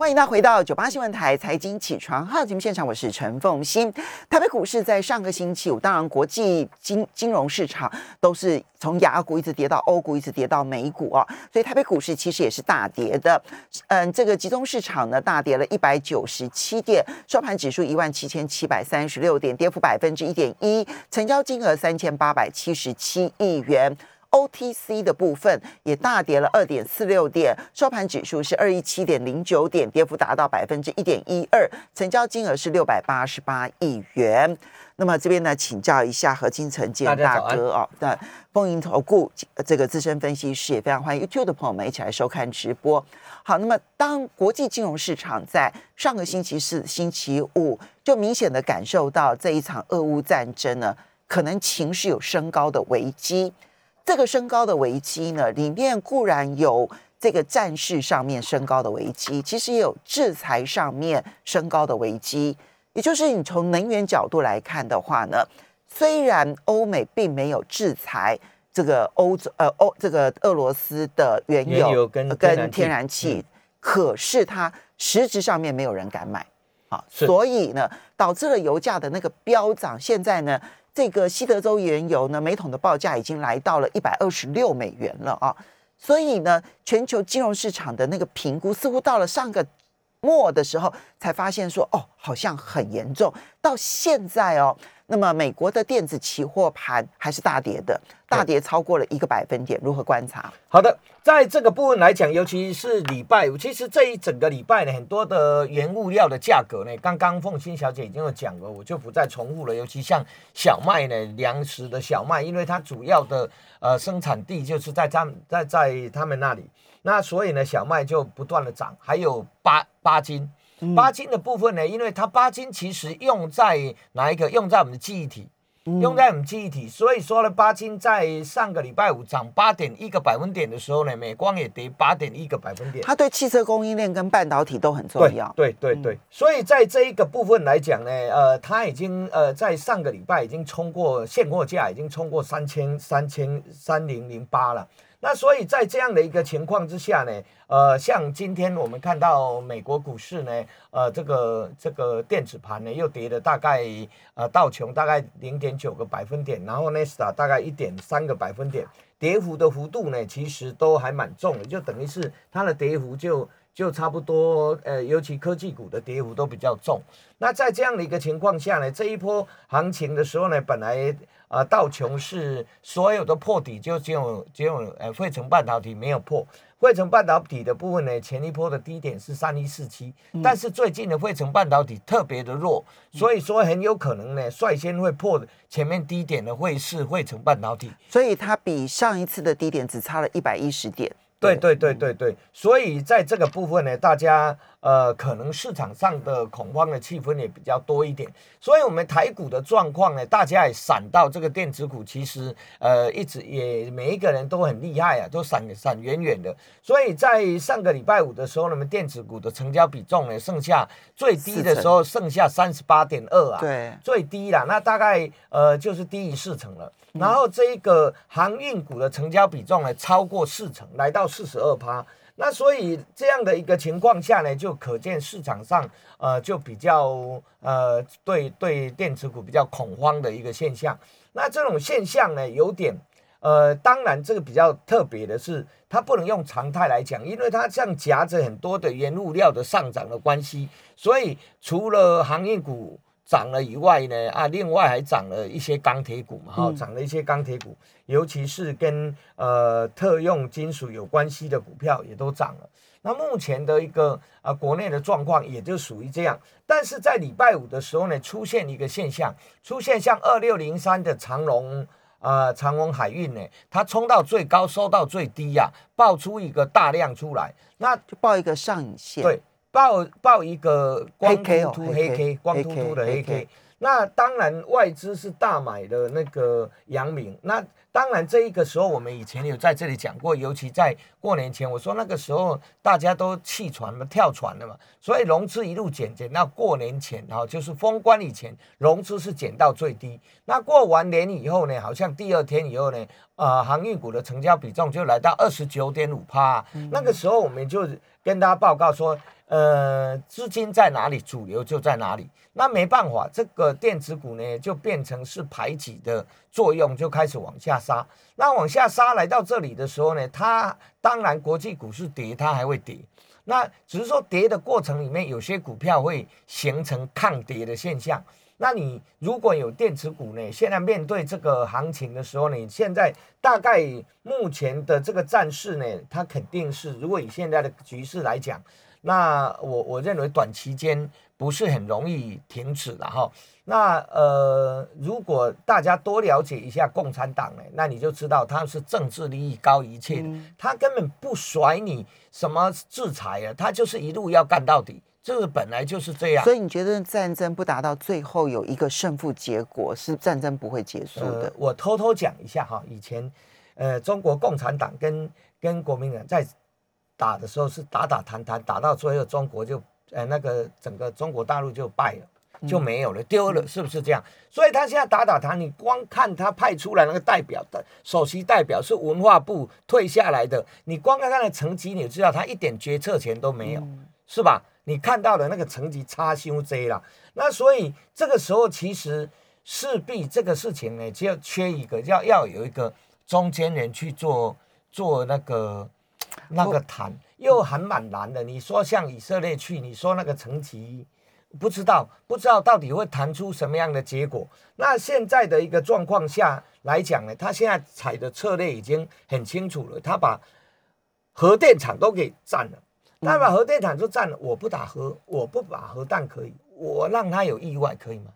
欢迎大家回到九八新闻台财经起床号节目现场，我是陈凤欣。台北股市在上个星期五，当然国际金金融市场都是从亚股一直跌到欧股，一直跌到美股啊，所以台北股市其实也是大跌的。嗯，这个集中市场呢大跌了一百九十七点，收盘指数一万七千七百三十六点，跌幅百分之一点一，成交金额三千八百七十七亿元。OTC 的部分也大跌了二点四六点，收盘指数是二一七点零九点，跌幅达到百分之一点一二，成交金额是六百八十八亿元。那么这边呢，请教一下何金城建大哥哦，那丰盈投顾这个资深分析师也非常欢迎 YouTube 的朋友们一起来收看直播。好，那么当国际金融市场在上个星期四、星期五就明显的感受到这一场俄乌战争呢，可能情绪有升高的危机。这个升高的危机呢，里面固然有这个战事上面升高的危机，其实也有制裁上面升高的危机。也就是你从能源角度来看的话呢，虽然欧美并没有制裁这个欧洲呃欧这个俄罗斯的原油跟跟天然气，可是它实质上面没有人敢买啊，所以呢，导致了油价的那个飙涨。现在呢。这个西德州原油呢，每桶的报价已经来到了一百二十六美元了啊！所以呢，全球金融市场的那个评估，似乎到了上个末的时候，才发现说，哦，好像很严重。到现在哦。那么美国的电子期货盘还是大跌的，大跌超过了一个百分点。如何观察？好的，在这个部分来讲，尤其是礼拜五，其实这一整个礼拜呢，很多的原物料的价格呢，刚刚凤欣小姐已经有讲了，我就不再重复了。尤其像小麦呢，粮食的小麦，因为它主要的呃生产地就是在他在在他们那里，那所以呢，小麦就不断的涨，还有八八金。八金的部分呢，因为它八金其实用在哪一个？用在我们的记忆体，用在我们记忆体。所以说呢，八金在上个礼拜五涨八点一个百分点的时候呢，美光也跌八点一个百分点。它对汽车供应链跟半导体都很重要。对对对，所以在这一个部分来讲呢，呃，它已经呃在上个礼拜已经冲过现货价，已经冲过三千三千三零零八了。那所以在这样的一个情况之下呢，呃，像今天我们看到美国股市呢，呃，这个这个电子盘呢又跌了大概呃道琼大概零点九个百分点，然后纳斯达大概一点三个百分点，跌幅的幅度呢其实都还蛮重的，就等于是它的跌幅就就差不多，呃，尤其科技股的跌幅都比较重。那在这样的一个情况下呢，这一波行情的时候呢，本来。啊，道琼是所有的破底，就只有只有呃，汇成半导体没有破。汇成半导体的部分呢，前一波的低点是三一四七，但是最近的汇成半导体特别的弱，所以说很有可能呢，率先会破前面低点的会是汇成半导体，所以它比上一次的低点只差了一百一十点。对对对对对，所以在这个部分呢，大家呃可能市场上的恐慌的气氛也比较多一点，所以我们台股的状况呢，大家也闪到这个电子股，其实呃一直也每一个人都很厉害啊，都闪闪远远的。所以在上个礼拜五的时候，那么电子股的成交比重呢，剩下最低的时候剩下三十八点二啊，对，最低了，那大概呃就是低于四成了。然后这一个航运股的成交比重呢，超过四成，来到四十二趴。那所以这样的一个情况下呢，就可见市场上呃就比较呃对对电子股比较恐慌的一个现象。那这种现象呢，有点呃，当然这个比较特别的是，它不能用常态来讲，因为它像夹着很多的原物料的上涨的关系，所以除了航运股。涨了以外呢，啊，另外还涨了一些钢铁股嘛，哈，涨了一些钢铁股，尤其是跟呃特用金属有关系的股票也都涨了。那目前的一个啊国内的状况也就属于这样，但是在礼拜五的时候呢，出现一个现象，出现像二六零三的长龙啊长隆海运呢，它冲到最高收到最低呀，爆出一个大量出来，那就爆一个上影线。对。报报一个光秃秃黑 K，光秃秃的黑 K，那当然外资是大买的那个阳明，那当然这一个时候我们以前有在这里讲过，尤其在过年前，我说那个时候大家都弃船嘛，跳船了嘛，所以融资一路减减到过年前，然后就是封关以前，融资是减到最低。那过完年以后呢，好像第二天以后呢。呃，航运股的成交比重就来到二十九点五帕，那个时候我们就跟大家报告说，呃，资金在哪里，主流就在哪里。那没办法，这个电子股呢，就变成是排挤的作用，就开始往下杀。那往下杀来到这里的时候呢，它当然国际股市跌，它还会跌。那只是说跌的过程里面，有些股票会形成抗跌的现象。那你如果有电子股呢，现在面对这个行情的时候呢，现在大概目前的这个战事呢，它肯定是，如果以现在的局势来讲，那我我认为短期间。不是很容易停止的哈。那呃，如果大家多了解一下共产党呢，那你就知道他是政治利益高一切的，他根本不甩你什么制裁啊，他就是一路要干到底，这个本来就是这样。所以你觉得战争不达到最后有一个胜负结果，是战争不会结束的？我偷偷讲一下哈，以前呃，中国共产党跟跟国民党在打的时候是打打谈谈，打到最后中国就。呃，那个整个中国大陆就败了，就没有了，丢了，是不是这样？所以他现在打打他，你光看他派出来那个代表的首席代表是文化部退下来的，你光看他的成绩，你就知道他一点决策权都没有，是吧？你看到的那个成绩差修 Z 了，那所以这个时候其实势必这个事情呢，就要缺一个，要要有一个中间人去做做那个那个谈。又还蛮难的。你说像以色列去，你说那个层级，不知道不知道到底会谈出什么样的结果。那现在的一个状况下来讲呢，他现在采的策略已经很清楚了，他把核电厂都给占了，他把核电厂都占了，我不打核，我不把核弹可以，我让他有意外可以吗？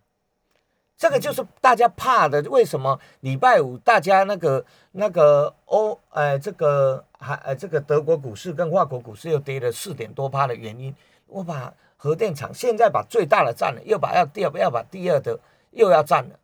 这个就是大家怕的，为什么礼拜五大家那个那个欧呃这个还呃这个德国股市跟法国股市又跌了四点多趴的原因？我把核电厂现在把最大的占了，又把要第二要把第二的又要占了。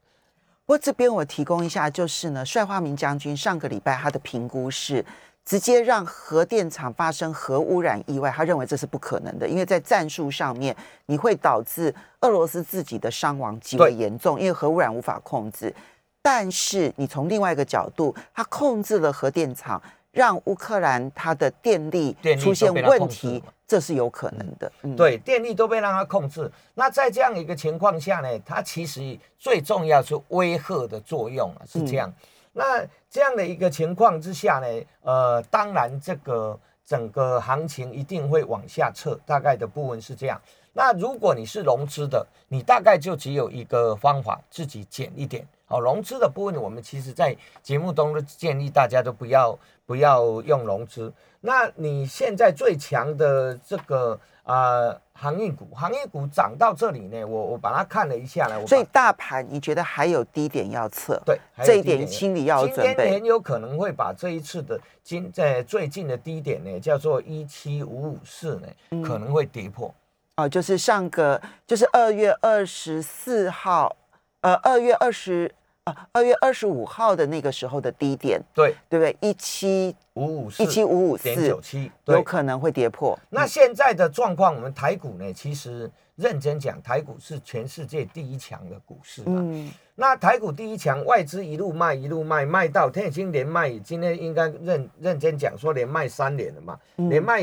不过这边我提供一下，就是呢，帅化明将军上个礼拜他的评估是。直接让核电厂发生核污染意外，他认为这是不可能的，因为在战术上面你会导致俄罗斯自己的伤亡极为严重，因为核污染无法控制。但是你从另外一个角度，他控制了核电厂，让乌克兰它的电力出现问题，这是有可能的。对，电力都被让他控制。那在这样一个情况下呢，它其实最重要是威吓的作用啊，是这样。那这样的一个情况之下呢，呃，当然这个整个行情一定会往下撤，大概的部分是这样。那如果你是融资的，你大概就只有一个方法，自己减一点。好，融资的部分，我们其实在节目中都建议大家都不要不要用融资。那你现在最强的这个啊航运股，航运股涨到这里呢，我我把它看了一下呢，所以大盘你觉得还有低点要测？对，这一点心理要准备。很有可能会把这一次的今在最近的低点呢，叫做一七五五四呢，可能会跌破。哦，就是上个就是二月二十四号，呃，二月二十。啊，二月二十五号的那个时候的低点，对对不对？一七五五一七五五四点九七，有可能会跌破。那现在的状况，我们台股呢，其实认真讲，台股是全世界第一强的股市嘛。嗯。那台股第一强，外资一路卖一路卖，卖到天已经连卖，今天应该认认真讲说连卖三年了嘛，连卖。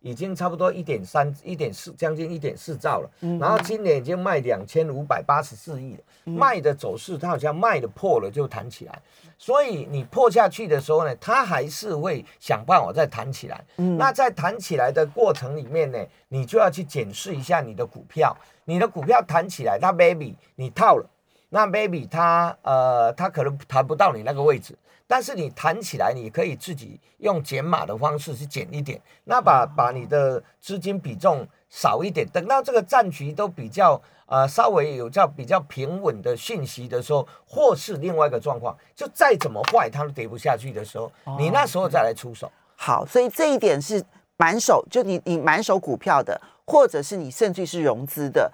已经差不多一点三、一点四，将近一点四兆了。然后今年已经卖两千五百八十四亿了。卖的走势，它好像卖的破了就弹起来。所以你破下去的时候呢，它还是会想办法再弹起来。那在弹起来的过程里面呢，你就要去检视一下你的股票。你的股票弹起来，它 baby 你套了，那 baby 它呃它可能弹不到你那个位置。但是你弹起来，你可以自己用减码的方式去减一点，那把把你的资金比重少一点，等到这个战局都比较呃稍微有较比较平稳的讯息的时候，或是另外一个状况，就再怎么坏它都跌不下去的时候，你那时候再来出手。好，所以这一点是满手，就你你满手股票的，或者是你甚至是融资的，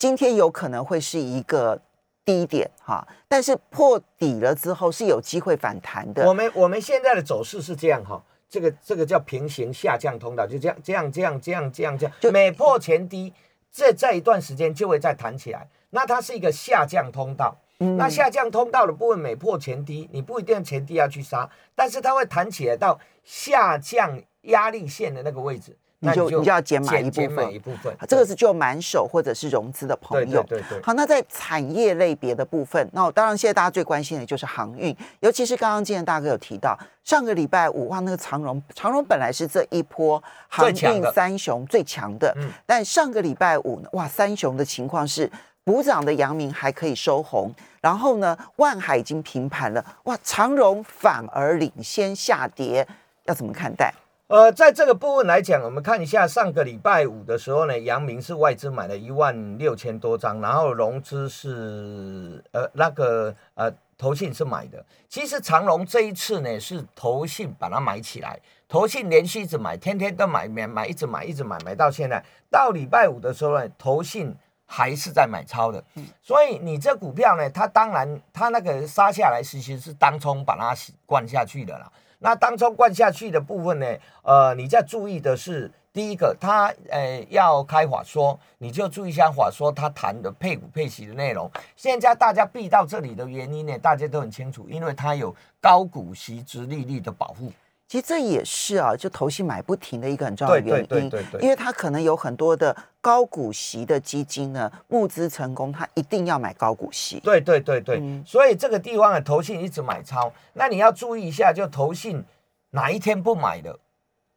今天有可能会是一个。低点哈，但是破底了之后是有机会反弹的。我们我们现在的走势是这样哈，这个这个叫平行下降通道，就这样这样这样这样这样这样，就每破前低，这这一段时间就会再弹起来。那它是一个下降通道，那下降通道的部分每破前低，你不一定前低要去杀，但是它会弹起来到下降压力线的那个位置。你就你就要减码一部分，一部分，这个是就满手或者是融资的朋友。对对对。好，那在产业类别的部分，那当然现在大家最关心的就是航运，尤其是刚刚今天大哥有提到，上个礼拜五哇，那个长荣，长荣本来是这一波航运三雄最强的，嗯，但上个礼拜五哇，三雄的情况是补涨的阳明还可以收红，然后呢，万海已经平盘了，哇，长荣反而领先下跌，要怎么看待？呃，在这个部分来讲，我们看一下上个礼拜五的时候呢，阳明是外资买了一万六千多张，然后融资是呃那个呃投信是买的。其实长隆这一次呢是投信把它买起来，投信连续一直买，天天都买买买，一直买一直买，买到现在到礼拜五的时候呢，投信还是在买超的。所以你这股票呢，它当然它那个杀下来，其实是当冲把它灌下去的啦。那当中灌下去的部分呢？呃，你在注意的是，第一个，他呃要开法说，你就注意一下法说他谈的配股配息的内容。现在大家避到这里的原因呢，大家都很清楚，因为它有高股息、值利率的保护。其实这也是啊，就投信买不停的一个很重要的原因，对对对对，因为它可能有很多的高股息的基金呢，募资成功，它一定要买高股息。对对对对，所以这个地方的投信一直买超，那你要注意一下，就投信哪一天不买的，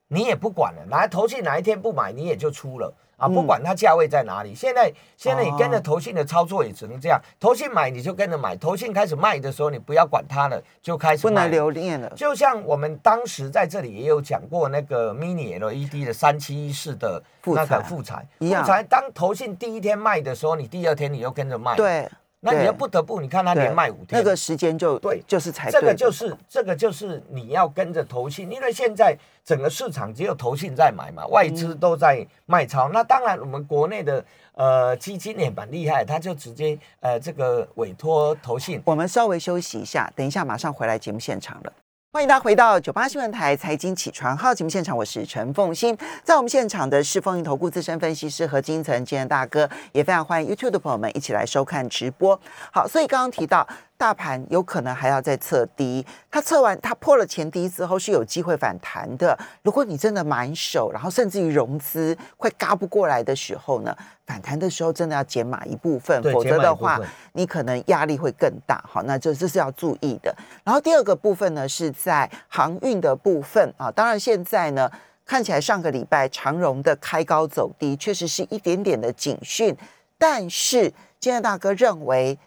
你也不管了，哪投信哪一天不买，你也就出了。啊，不管它价位在哪里，现在现在你跟着投信的操作也只能这样，投信买你就跟着买，投信开始卖的时候，你不要管它了，就开始不能留恋了。就像我们当时在这里也有讲过那个 mini LED 的三七一四的那个副材，副材当投信第一天卖的时候，你第二天你又跟着卖。对。那你要不得不，你看他连卖五天，那个时间就对，就是才这个就是这个就是你要跟着投信，因为现在整个市场只有投信在买嘛，外资都在卖超。那当然，我们国内的呃基金也蛮厉害，他就直接呃这个委托投信。我们稍微休息一下，等一下马上回来节目现场了。欢迎大家回到九八新闻台财经起床号节目现场，我是陈凤欣，在我们现场的是风云投顾资深分析师何金城今天大哥，也非常欢迎 YouTube 的朋友们一起来收看直播。好，所以刚刚提到。大盘有可能还要再测低，它测完它破了前低之后是有机会反弹的。如果你真的满手，然后甚至于融资快嘎不过来的时候呢，反弹的时候真的要减码一部分，否则的话你可能压力会更大。好，那这这是要注意的。然后第二个部分呢是在航运的部分啊，当然现在呢看起来上个礼拜长荣的开高走低，确实是一点点的警讯，但是今天大哥认为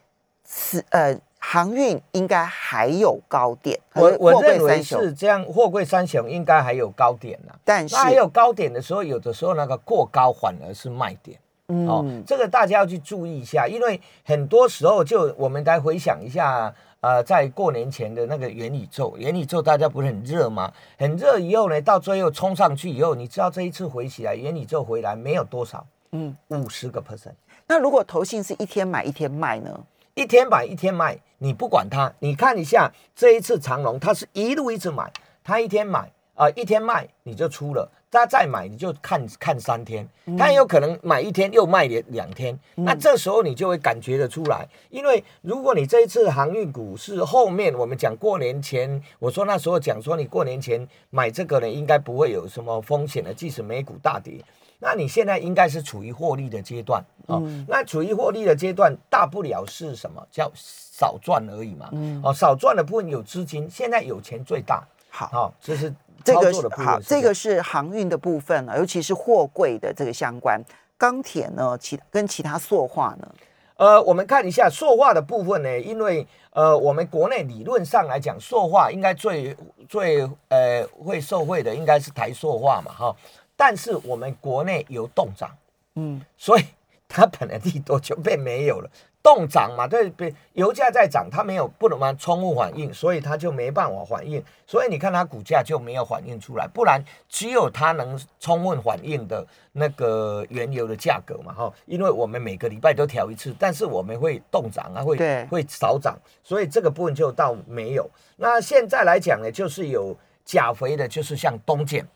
此呃。航运应该还有高点，我我认为是这样，货柜三雄应该还有高点呢。但是还有高点的时候，有的时候那个过高反而是卖点。哦，这个大家要去注意一下，因为很多时候就我们来回想一下，呃，在过年前的那个元宇宙，元宇宙大家不是很热吗？很热以后呢，到最后冲上去以后，你知道这一次回起来，元宇宙回来没有多少，嗯，五十个 percent。那如果投信是一天买一天卖呢？一天买一天卖，你不管它，你看一下这一次长龙，它是一路一直买，它一天买啊，一天卖你就出了，它再买你就看看三天，它有可能买一天又卖两两天，那这时候你就会感觉得出来，因为如果你这一次航运股是后面我们讲过年前，我说那时候讲说你过年前买这个呢，应该不会有什么风险的，即使美股大跌。那你现在应该是处于获利的阶段哦。那处于获利的阶段，大不了是什么叫少赚而已嘛。哦，少赚的部分有资金，现在有钱最大。好，这是这个好，这个是航运的部分尤其是货柜的这个相关。钢铁呢，其跟其他塑化呢？呃，我们看一下塑化的部分呢，因为呃，我们国内理论上来讲，塑化应该最最呃会受惠的应该是台塑化嘛，哈。但是我们国内有冻涨，嗯，所以它本来利多就被没有了。冻涨嘛，对对，油价在涨，它没有不能嘛充分反应，所以它就没办法反应。所以你看它股价就没有反应出来，不然只有它能充分反应的那个原油的价格嘛，哈。因为我们每个礼拜都调一次，但是我们会冻涨啊，会会少涨，所以这个部分就到没有。那现在来讲呢，就是有钾肥的，就是像东建，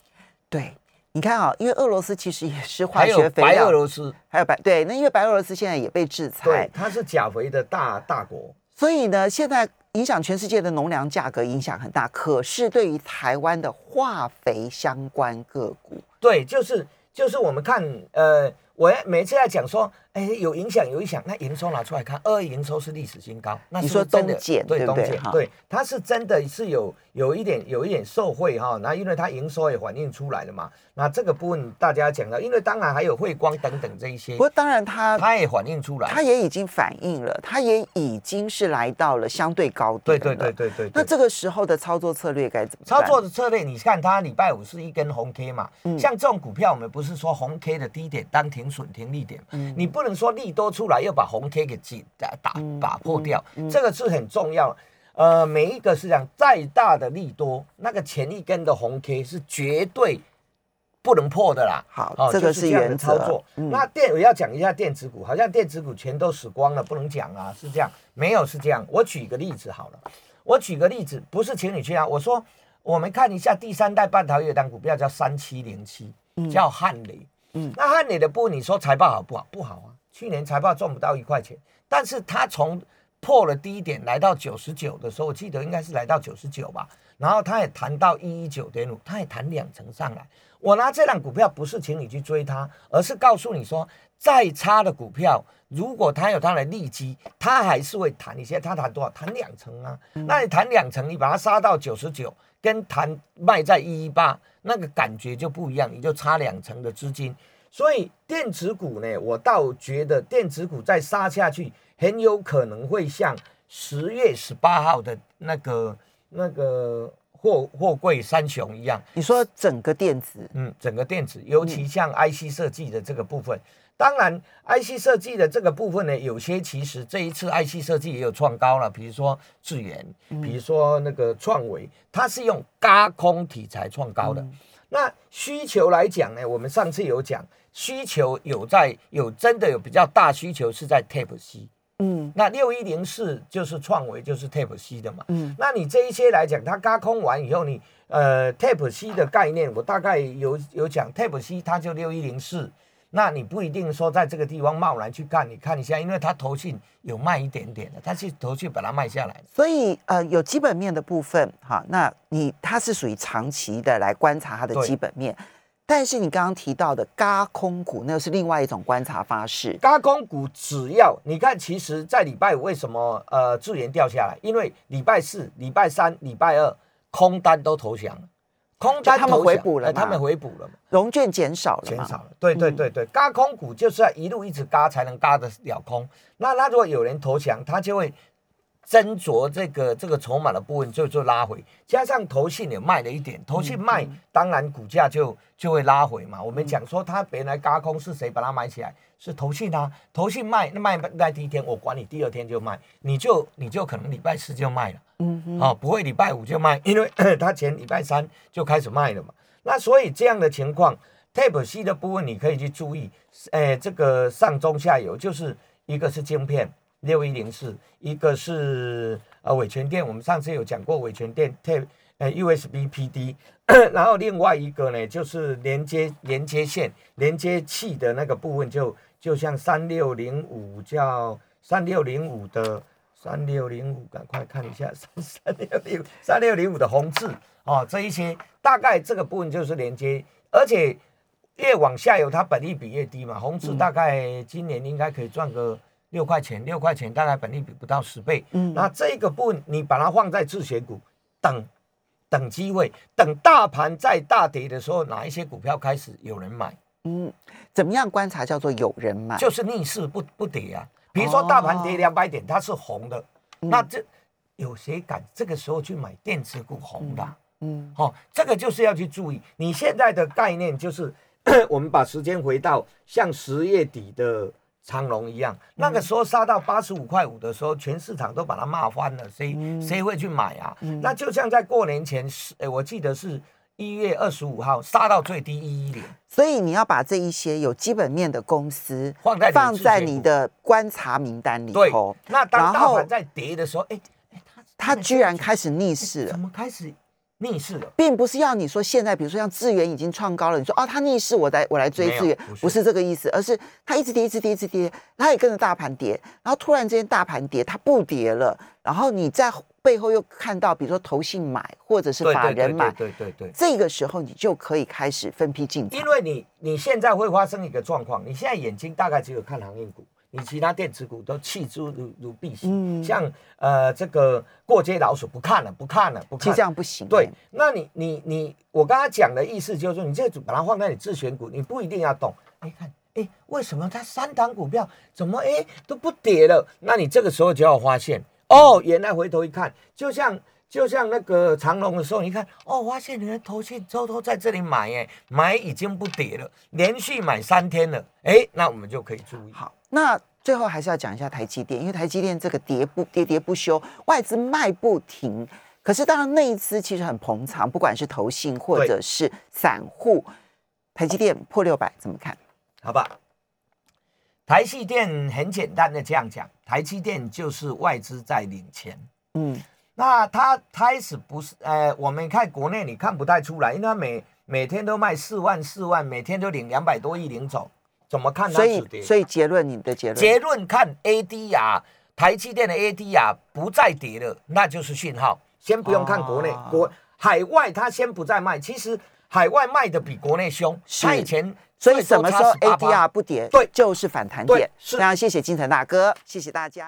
对。你看啊，因为俄罗斯其实也是化学肥料，白俄罗斯还有白对，那因为白俄罗斯现在也被制裁，对，它是钾肥的大大国，所以呢，现在影响全世界的农粮价格影响很大，可是对于台湾的化肥相关个股，对，就是就是我们看，呃，我每次在讲说，哎，有影响有影响，那营收拿出来看，二月营收是历史新高，那你说真的东碱对不对哈，碱对，它是真的是有有一点有一点受惠哈，那因为它营收也反映出来了嘛，那这个部分大家讲到，因为当然还有汇光等等这一些不，过当然它它也反映出来，它也已经反映了，它也已经是来到了相对高点对了。对对对对，对那这个时候的操作策略该怎么操作的策略，你看它礼拜五是一根红 K 嘛，嗯像这种股票，我们不是说红 K 的低点当停损停利点，嗯你不能说利多出来又把红 K 给挤打打嗯打破掉，这个是很重要。呃，每一个是这样，再大的利多，那个前一根的红 K 是绝对不能破的啦。好哦，这个是原作。嗯那电我要讲一下电子股，好像电子股全都死光了，不能讲啊，是这样？没有是这样。我举个例子好了，我举个例子，不是请你去啊，我说我们看一下第三代半导体当股票叫三七零七，叫汉雷。嗯那汉雷的部分，你说财报好不好？不好啊，去年财报赚不到一块钱，但是它从破了低点来到九十九的时候，我记得应该是来到九十九吧，然后它也谈到一一九点五，它也谈两成上来。我拿这档股票不是请你去追它，而是告诉你说，再差的股票，如果它有它的利基，它还是会弹一些。它弹多少？弹两成啊。那你弹两成，你把它杀到九十九，跟弹卖在一一八，那个感觉就不一样，你就差两成的资金。所以电子股呢，我倒觉得电子股再杀下去，很有可能会像十月十八号的那个那个货货柜三雄一样，你说整个电子，嗯，整个电子，尤其像 IC 设计的这个部分，当然 IC 设计的这个部分呢，有些其实这一次 IC 设计也有创高了，比如说智源，比如说那个创维，它是用高空题材创高的。那需求来讲呢，我们上次有讲，需求有在有真的有比较大需求是在 Tape C。嗯那六一零四就是创维，就是 Tape C 的嘛。嗯那你这一些来讲，它嘎空完以后，你呃 Tape C 的概念，我大概有有讲 Tape C，它就六一零四。那你不一定说在这个地方贸然去看，你看一下，因为它投信有卖一点点的，它是投信把它卖下来。所以呃有基本面的部分哈，那你它是属于长期的来观察它的基本面，但是你刚刚提到的嘎空股，那是另外一种观察方式。嘎空股只要你看，其实，在礼拜五为什么呃智源掉下来？因为礼拜四、礼拜三、礼拜二空单都投降了，空单他们回补了他们回补了嘛。融券减少了嘛？减少了。对对对对，嘎空股就是要一路一直嘎才能嘎得了空。那那如果有人投降，他就会斟酌这个这个筹码的部分就就拉回，加上投信也卖了一点，投信卖，当然股价就就会拉回嘛。我们讲说它原来嘎空是谁把它买起来？是投信啊，投信卖那卖在第一天，我管你第二天就卖，你就你就可能礼拜四就卖了。嗯哼，哦，不会礼拜五就卖，因为 他前礼拜三就开始卖了嘛。那所以这样的情况，Tape C 的部分你可以去注意，诶，这个上中下游就是一个是晶片六一零四，一个是呃伟全电，我们上次有讲过伟全电 Tape 呃 USB PD，然后另外一个呢就是连接连接线连接器的那个部分就就像三六零五叫三六零五的。三六零五，赶快看一下三三六零三六零五的红字哦，这一些大概这个部分就是连接，而且越往下游它本利比越低嘛，红字大概今年应该可以赚个六块钱，六块钱大概本利比不到十倍，嗯那这个部分你把它放在自选股，等等机会，等大盘再大跌的时候，哪一些股票开始有人买，嗯，怎么样观察叫做有人买？就是逆势不不跌啊。比如说大盘跌哦两百点，它是红的，嗯那这有谁敢这个时候去买电子股红的啊、嗯哦，这个就是要去注意。你现在的概念就是，我们把时间回到像十月底的长隆一样，那个时候杀到八十五块五的时候，全市场都把它骂翻了，谁、谁会去买啊？那就像在过年前，是，哎，我记得是一月二十五号杀到最低一一零。所以你要把这一些有基本面的公司放在放在你的观察名单里对头，，那当大盘在跌的时候，哎哎，它它居然开始逆势了怎了。么开始逆势的？并不是要你说现在，比如说像智源已经创高了，你说哦它逆势，我来我来追没有智源不，是这个意思，而是它一直跌，一直跌，一直跌，它也跟着大盘跌，然后突然之间大盘跌，它不跌了，然后你在背后又看到，比如说投信买或者是法人买，对对对，这个时候你就可以开始分批进场。因为你你现在会发生一个状况，你现在眼睛大概只有看航运股。你其他电子股都弃之如如敝屣，像呃这个过街老鼠不看了，不看了，不看，其实这样不行。对，那你你你，我刚刚讲的意思就是说，你这组把它放在你自选股，你不一定要动。哎，看，哎，为什么它三档股票怎么哎都不跌了？那你这个时候就要发现，哦，原来回头一看，就像就像那个长龙的时候，你看，哦，发现你的头信偷偷在这里买，哎，买已经不跌了，连续买三天了，哎，那我们就可以注意。好。那最后还是要讲一下台积电，因为台积电这个跌不跌跌不休，外资卖不停。可是当然那一次其实很捧场，不管是投信或者是散户，台积电破六百怎么看？好吧，台积电很简单的这样讲，台积电就是外资在领钱。嗯，那它开始不是，呃，我们看国内你看不太出来，因为它每每天都卖四万四万，每天都领两百多亿领走。怎么看？所以，所以结论，你的结论？结论看 ADR，台积电的 ADR 不再跌了，那就是讯号。先不用看国内，国海外它先不再卖。其实海外卖的比国内凶。它以前，所以什么时候 ADR 不跌，对，就是反弹点。非常谢谢金城大哥，谢谢大家。